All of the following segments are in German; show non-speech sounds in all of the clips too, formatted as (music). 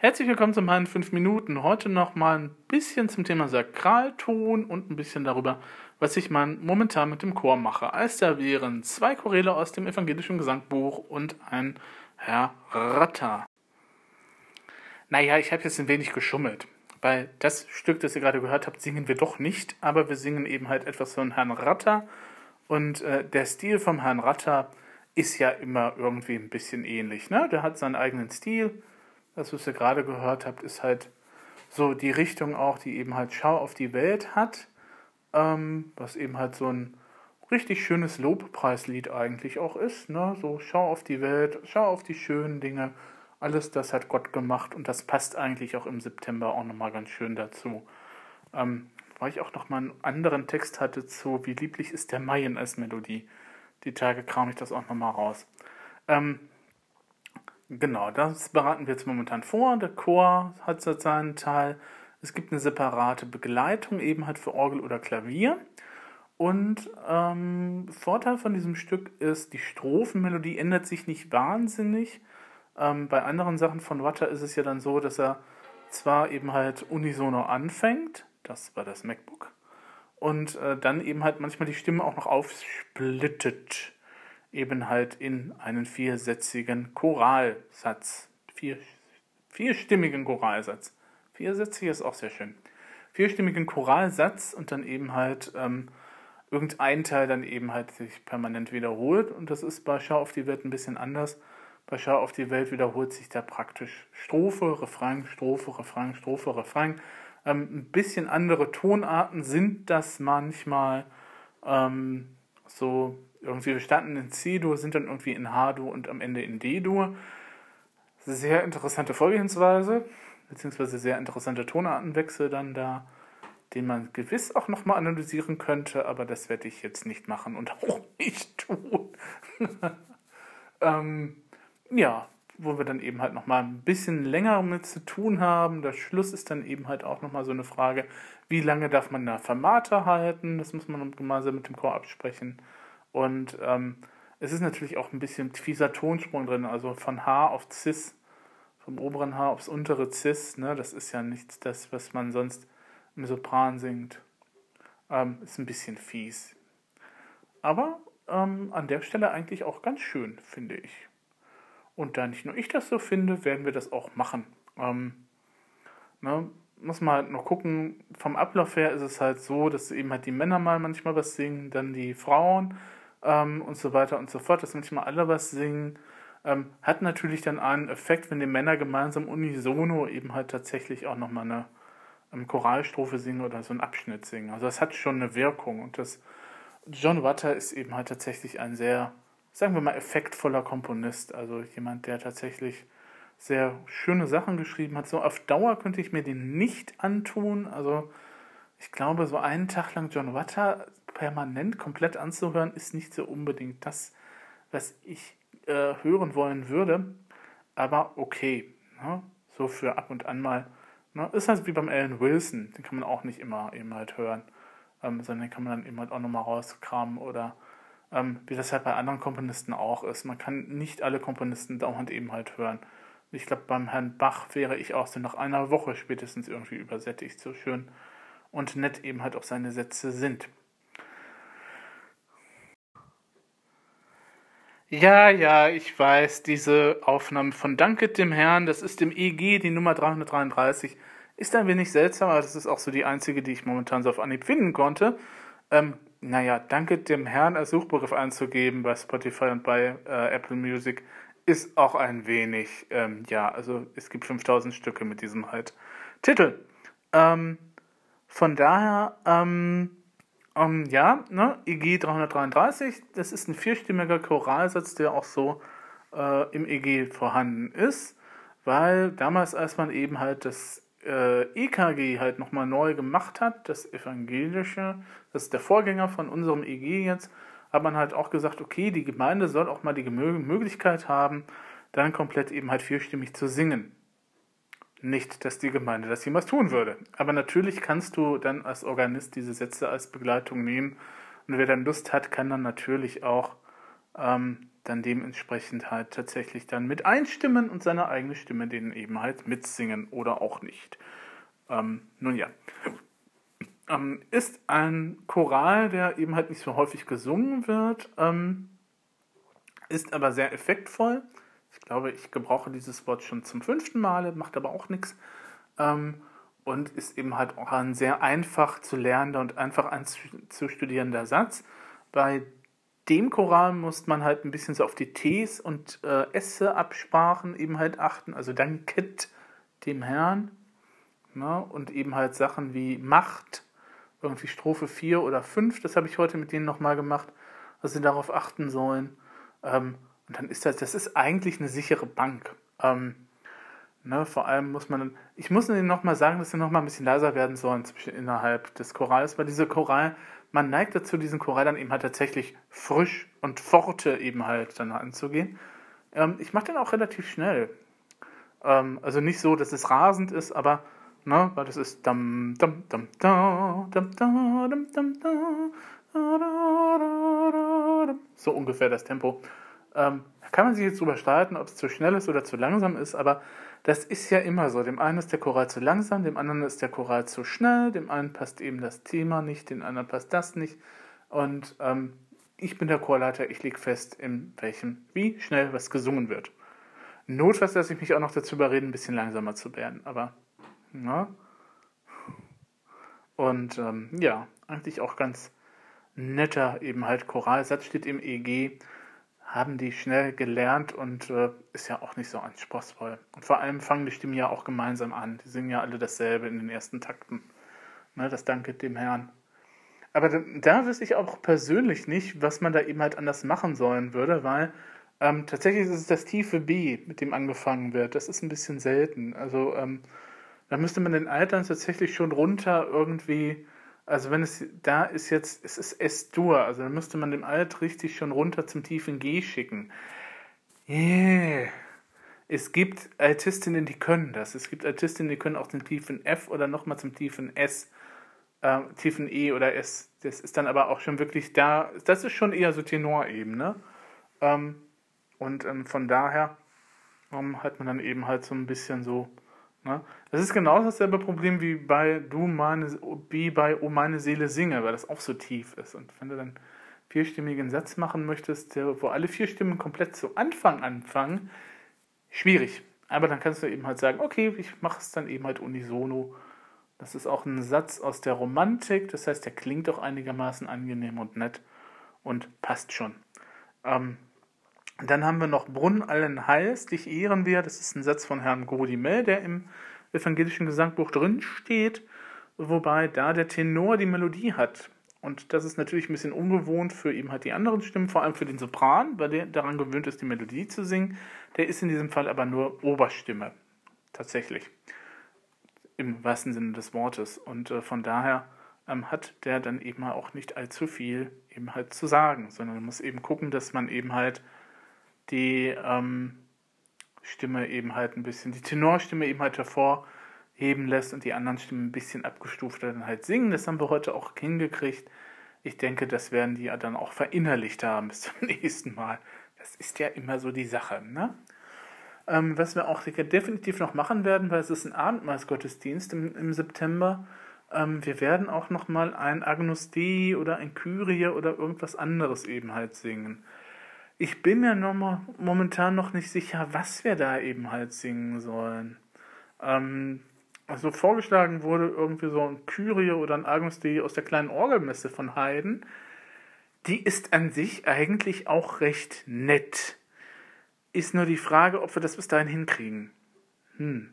Herzlich willkommen zu meinen 5 Minuten. Heute noch mal ein bisschen zum Thema Sakralton und ein bisschen darüber, was ich man momentan mit dem Chor mache. Als da wären zwei Choräle aus dem evangelischen Gesangbuch und ein Herr Ratter. Naja, ich habe jetzt ein wenig geschummelt, weil das Stück, das ihr gerade gehört habt, singen wir doch nicht, aber wir singen eben halt etwas von Herrn Ratter. Und äh, der Stil vom Herrn Ratter ist ja immer irgendwie ein bisschen ähnlich. Ne? Der hat seinen eigenen Stil das, was ihr gerade gehört habt, ist halt so die Richtung auch, die eben halt Schau auf die Welt hat, ähm, was eben halt so ein richtig schönes Lobpreislied eigentlich auch ist. Ne? So Schau auf die Welt, schau auf die schönen Dinge, alles das hat Gott gemacht und das passt eigentlich auch im September auch nochmal ganz schön dazu. Ähm, weil ich auch nochmal einen anderen Text hatte zu Wie lieblich ist der Mayen als Melodie. Die Tage kram ich das auch nochmal raus. Ähm, Genau, das bereiten wir jetzt momentan vor. Der Chor hat seinen Teil. Es gibt eine separate Begleitung, eben halt für Orgel oder Klavier. Und ähm, Vorteil von diesem Stück ist, die Strophenmelodie ändert sich nicht wahnsinnig. Ähm, bei anderen Sachen von Watter ist es ja dann so, dass er zwar eben halt unisono anfängt, das war das MacBook, und äh, dann eben halt manchmal die Stimme auch noch aufsplittet eben halt in einen viersätzigen Choralsatz. Vier, vierstimmigen Choralsatz. Viersätzig ist auch sehr schön. Vierstimmigen Choralsatz und dann eben halt ähm, irgendein Teil dann eben halt sich permanent wiederholt. Und das ist bei Schau auf die Welt ein bisschen anders. Bei Schau auf die Welt wiederholt sich da praktisch Strophe, Refrain, Strophe, Refrain, Strophe, Refrain. Ähm, ein bisschen andere Tonarten sind das manchmal. Ähm, so irgendwie, wir standen in C-Dur, sind dann irgendwie in H-Dur und am Ende in D-Dur. Sehr interessante Vorgehensweise, beziehungsweise sehr interessante Tonartenwechsel dann da, den man gewiss auch nochmal analysieren könnte, aber das werde ich jetzt nicht machen und (laughs) auch nicht tun. (laughs) ähm, ja, wo wir dann eben halt nochmal ein bisschen länger mit zu tun haben. Der Schluss ist dann eben halt auch nochmal so eine Frage, wie lange darf man da Fermate halten? Das muss man gemeinsam mit dem Chor absprechen. Und ähm, es ist natürlich auch ein bisschen fieser Tonsprung drin, also von H auf Cis, vom oberen H aufs untere Cis, ne? das ist ja nicht das, was man sonst im Sopran singt. Ähm, ist ein bisschen fies. Aber ähm, an der Stelle eigentlich auch ganz schön, finde ich. Und da nicht nur ich das so finde, werden wir das auch machen. Ähm, ne? muss man halt noch gucken, vom Ablauf her ist es halt so, dass eben halt die Männer mal manchmal was singen, dann die Frauen ähm, und so weiter und so fort, dass manchmal alle was singen. Ähm, hat natürlich dann einen Effekt, wenn die Männer gemeinsam unisono eben halt tatsächlich auch nochmal eine ähm, Choralstrophe singen oder so einen Abschnitt singen. Also das hat schon eine Wirkung und das John Watter ist eben halt tatsächlich ein sehr, sagen wir mal, effektvoller Komponist. Also jemand, der tatsächlich sehr schöne Sachen geschrieben hat. So auf Dauer könnte ich mir den nicht antun. Also ich glaube, so einen Tag lang John Watter permanent komplett anzuhören, ist nicht so unbedingt das, was ich äh, hören wollen würde. Aber okay, ne? so für ab und an mal. Ne? Ist halt wie beim Alan Wilson, den kann man auch nicht immer eben halt hören, ähm, sondern den kann man dann eben halt auch nochmal rauskramen oder ähm, wie das halt bei anderen Komponisten auch ist. Man kann nicht alle Komponisten dauernd eben halt hören. Ich glaube, beim Herrn Bach wäre ich auch so nach einer Woche spätestens irgendwie übersättigt, so schön und nett eben halt auch seine Sätze sind. Ja, ja, ich weiß, diese Aufnahme von Danke dem Herrn, das ist im EG die Nummer 333, ist ein wenig seltsam, aber das ist auch so die einzige, die ich momentan so auf Anhieb finden konnte. Ähm, naja, Danke dem Herrn als Suchbegriff einzugeben bei Spotify und bei äh, Apple Music ist auch ein wenig, ähm, ja, also es gibt 5000 Stücke mit diesem halt Titel. Ähm, von daher, ähm, ähm, ja, ne, EG 333, das ist ein vierstimmiger Choralsatz, der auch so äh, im EG vorhanden ist, weil damals, als man eben halt das äh, EKG halt nochmal neu gemacht hat, das evangelische, das ist der Vorgänger von unserem EG jetzt, hat man halt auch gesagt, okay, die Gemeinde soll auch mal die Möglichkeit haben, dann komplett eben halt vierstimmig zu singen. Nicht, dass die Gemeinde das jemals tun würde. Aber natürlich kannst du dann als Organist diese Sätze als Begleitung nehmen. Und wer dann Lust hat, kann dann natürlich auch ähm, dann dementsprechend halt tatsächlich dann mit einstimmen und seine eigene Stimme denen eben halt mitsingen oder auch nicht. Ähm, nun ja. Ähm, ist ein Choral, der eben halt nicht so häufig gesungen wird, ähm, ist aber sehr effektvoll. Ich glaube, ich gebrauche dieses Wort schon zum fünften Mal, macht aber auch nichts. Ähm, und ist eben halt auch ein sehr einfach zu lernender und einfach anzustudierender Satz. Bei dem Choral muss man halt ein bisschen so auf die Ts und äh, Esse absprachen eben halt achten. Also danket dem Herrn. Ne? Und eben halt Sachen wie Macht, irgendwie Strophe 4 oder 5, das habe ich heute mit denen nochmal gemacht, dass sie darauf achten sollen. Ähm, und dann ist das, das ist eigentlich eine sichere Bank. Ähm, ne, vor allem muss man, ich muss ihnen nochmal sagen, dass sie nochmal ein bisschen leiser werden sollen innerhalb des Chorals, weil diese Choral, man neigt dazu, diesen Choral dann eben halt tatsächlich frisch und forte eben halt dann anzugehen. Ähm, ich mache den auch relativ schnell. Ähm, also nicht so, dass es rasend ist, aber ne, weil das ist dam dam dam da dam da dam dam da so ungefähr das Tempo. Ähm, da kann man sich jetzt drüber streiten, ob es zu schnell ist oder zu langsam ist, aber das ist ja immer so. Dem einen ist der Choral zu langsam, dem anderen ist der Choral zu schnell, dem einen passt eben das Thema nicht, dem anderen passt das nicht. Und ähm, ich bin der Chorleiter, ich lege fest, in welchem, wie schnell was gesungen wird. Notfalls lasse ich mich auch noch dazu überreden, ein bisschen langsamer zu werden, aber na. Und ähm, ja, eigentlich auch ganz netter eben halt Choralsatz steht im EG haben die schnell gelernt und äh, ist ja auch nicht so anspruchsvoll. Und vor allem fangen die Stimmen ja auch gemeinsam an. Die singen ja alle dasselbe in den ersten Takten. Ne, das danke dem Herrn. Aber da, da wüsste ich auch persönlich nicht, was man da eben halt anders machen sollen würde, weil ähm, tatsächlich ist es das tiefe B, mit dem angefangen wird. Das ist ein bisschen selten. Also ähm, da müsste man den Altern tatsächlich schon runter irgendwie also wenn es da ist jetzt, es ist S-Dur, also dann müsste man dem Alt richtig schon runter zum tiefen G schicken. Yeah. Es gibt Altistinnen, die können das. Es gibt Altistinnen, die können auch den tiefen F oder nochmal zum tiefen S, äh, tiefen E oder S. Das ist dann aber auch schon wirklich da. Das ist schon eher so Tenorebene. Ähm, und ähm, von daher ähm, hat man dann eben halt so ein bisschen so? Das ist genau dasselbe Problem wie bei Du meine, wie bei Oh meine Seele singe, weil das auch so tief ist. Und wenn du dann vierstimmigen Satz machen möchtest, der, wo alle vier Stimmen komplett zu Anfang anfangen, schwierig. Aber dann kannst du eben halt sagen, okay, ich mache es dann eben halt unisono. Das ist auch ein Satz aus der Romantik, das heißt, der klingt auch einigermaßen angenehm und nett und passt schon. Ähm, dann haben wir noch Brunn allen Heils, dich ehren wir. Das ist ein Satz von Herrn Godimel, der im evangelischen Gesangbuch drin steht, wobei da der Tenor die Melodie hat. Und das ist natürlich ein bisschen ungewohnt für eben halt die anderen Stimmen, vor allem für den Sopran, weil der daran gewöhnt ist, die Melodie zu singen. Der ist in diesem Fall aber nur Oberstimme. Tatsächlich. Im wahrsten Sinne des Wortes. Und äh, von daher ähm, hat der dann eben auch nicht allzu viel eben halt zu sagen, sondern man muss eben gucken, dass man eben halt die ähm, Stimme eben halt ein bisschen, die Tenorstimme eben halt hervorheben lässt und die anderen Stimmen ein bisschen abgestufter dann halt singen. Das haben wir heute auch hingekriegt. Ich denke, das werden die dann auch verinnerlicht haben bis zum (laughs) nächsten Mal. Das ist ja immer so die Sache, ne? Ähm, was wir auch definitiv noch machen werden, weil es ist ein Abendmahlsgottesdienst im, im September. Ähm, wir werden auch noch mal ein Agnus Dei oder ein Kyrie oder irgendwas anderes eben halt singen. Ich bin mir noch momentan noch nicht sicher, was wir da eben halt singen sollen. Ähm, also vorgeschlagen wurde irgendwie so ein Kyrie oder ein Agnus Dei aus der kleinen Orgelmesse von Haydn. Die ist an sich eigentlich auch recht nett. Ist nur die Frage, ob wir das bis dahin hinkriegen. Hm.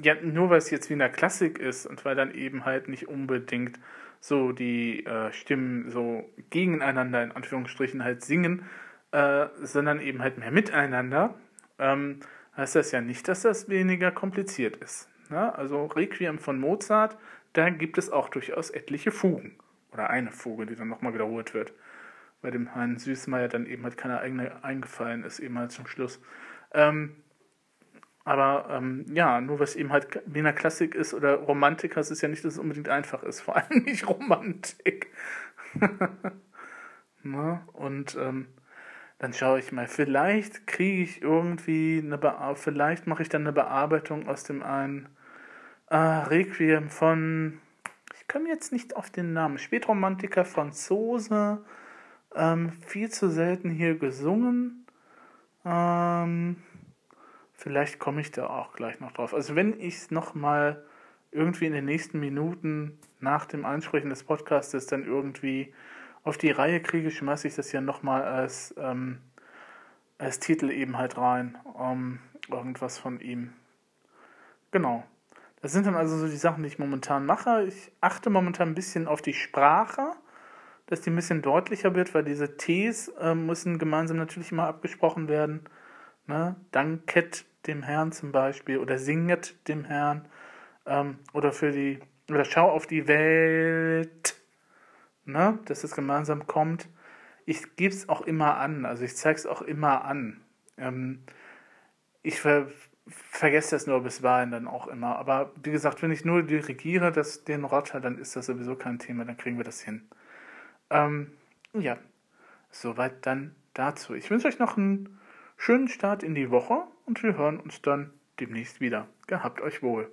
Ja, nur weil es jetzt wie in der Klassik ist und weil dann eben halt nicht unbedingt so die äh, Stimmen so gegeneinander in Anführungsstrichen halt singen, äh, sondern eben halt mehr miteinander, ähm, heißt das ja nicht, dass das weniger kompliziert ist. Ne? Also Requiem von Mozart, da gibt es auch durchaus etliche Fugen. Oder eine Fuge, die dann nochmal wiederholt wird. Bei dem Herrn Süßmeier dann eben halt keine eigene eingefallen ist, eben halt zum Schluss. Ähm, aber ähm, ja, nur was eben halt Wiener Klassik ist oder Romantik, heißt es ja nicht, dass es unbedingt einfach ist. Vor allem nicht Romantik. (laughs) Ne? und ähm, Dann schaue ich mal, vielleicht kriege ich irgendwie eine Be vielleicht mache ich dann eine Bearbeitung aus dem einen äh, Requiem von, ich komme jetzt nicht auf den Namen, Spätromantiker Franzose, ähm, viel zu selten hier gesungen. Ähm, vielleicht komme ich da auch gleich noch drauf. Also wenn ich es nochmal irgendwie in den nächsten Minuten nach dem Einsprechen des Podcastes dann irgendwie auf die Reihe kriege, schmeiße ich das ja nochmal als, ähm, als Titel eben halt rein. Um, irgendwas von ihm. Genau. Das sind dann also so die Sachen, die ich momentan mache. Ich achte momentan ein bisschen auf die Sprache, dass die ein bisschen deutlicher wird, weil diese Ts äh, müssen gemeinsam natürlich immer abgesprochen werden. Ne? Danket dem Herrn zum Beispiel oder singet dem Herrn ähm, oder für die oder schau auf die Welt, ne? dass es gemeinsam kommt. Ich gebe es auch immer an, also ich zeige es auch immer an. Ähm, ich ver vergesse das nur bisweilen dann auch immer. Aber wie gesagt, wenn ich nur dirigiere, das, den Rotter, dann ist das sowieso kein Thema, dann kriegen wir das hin. Ähm, ja, soweit dann dazu. Ich wünsche euch noch einen schönen Start in die Woche und wir hören uns dann demnächst wieder. Gehabt euch wohl.